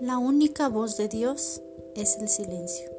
La única voz de Dios es el silencio.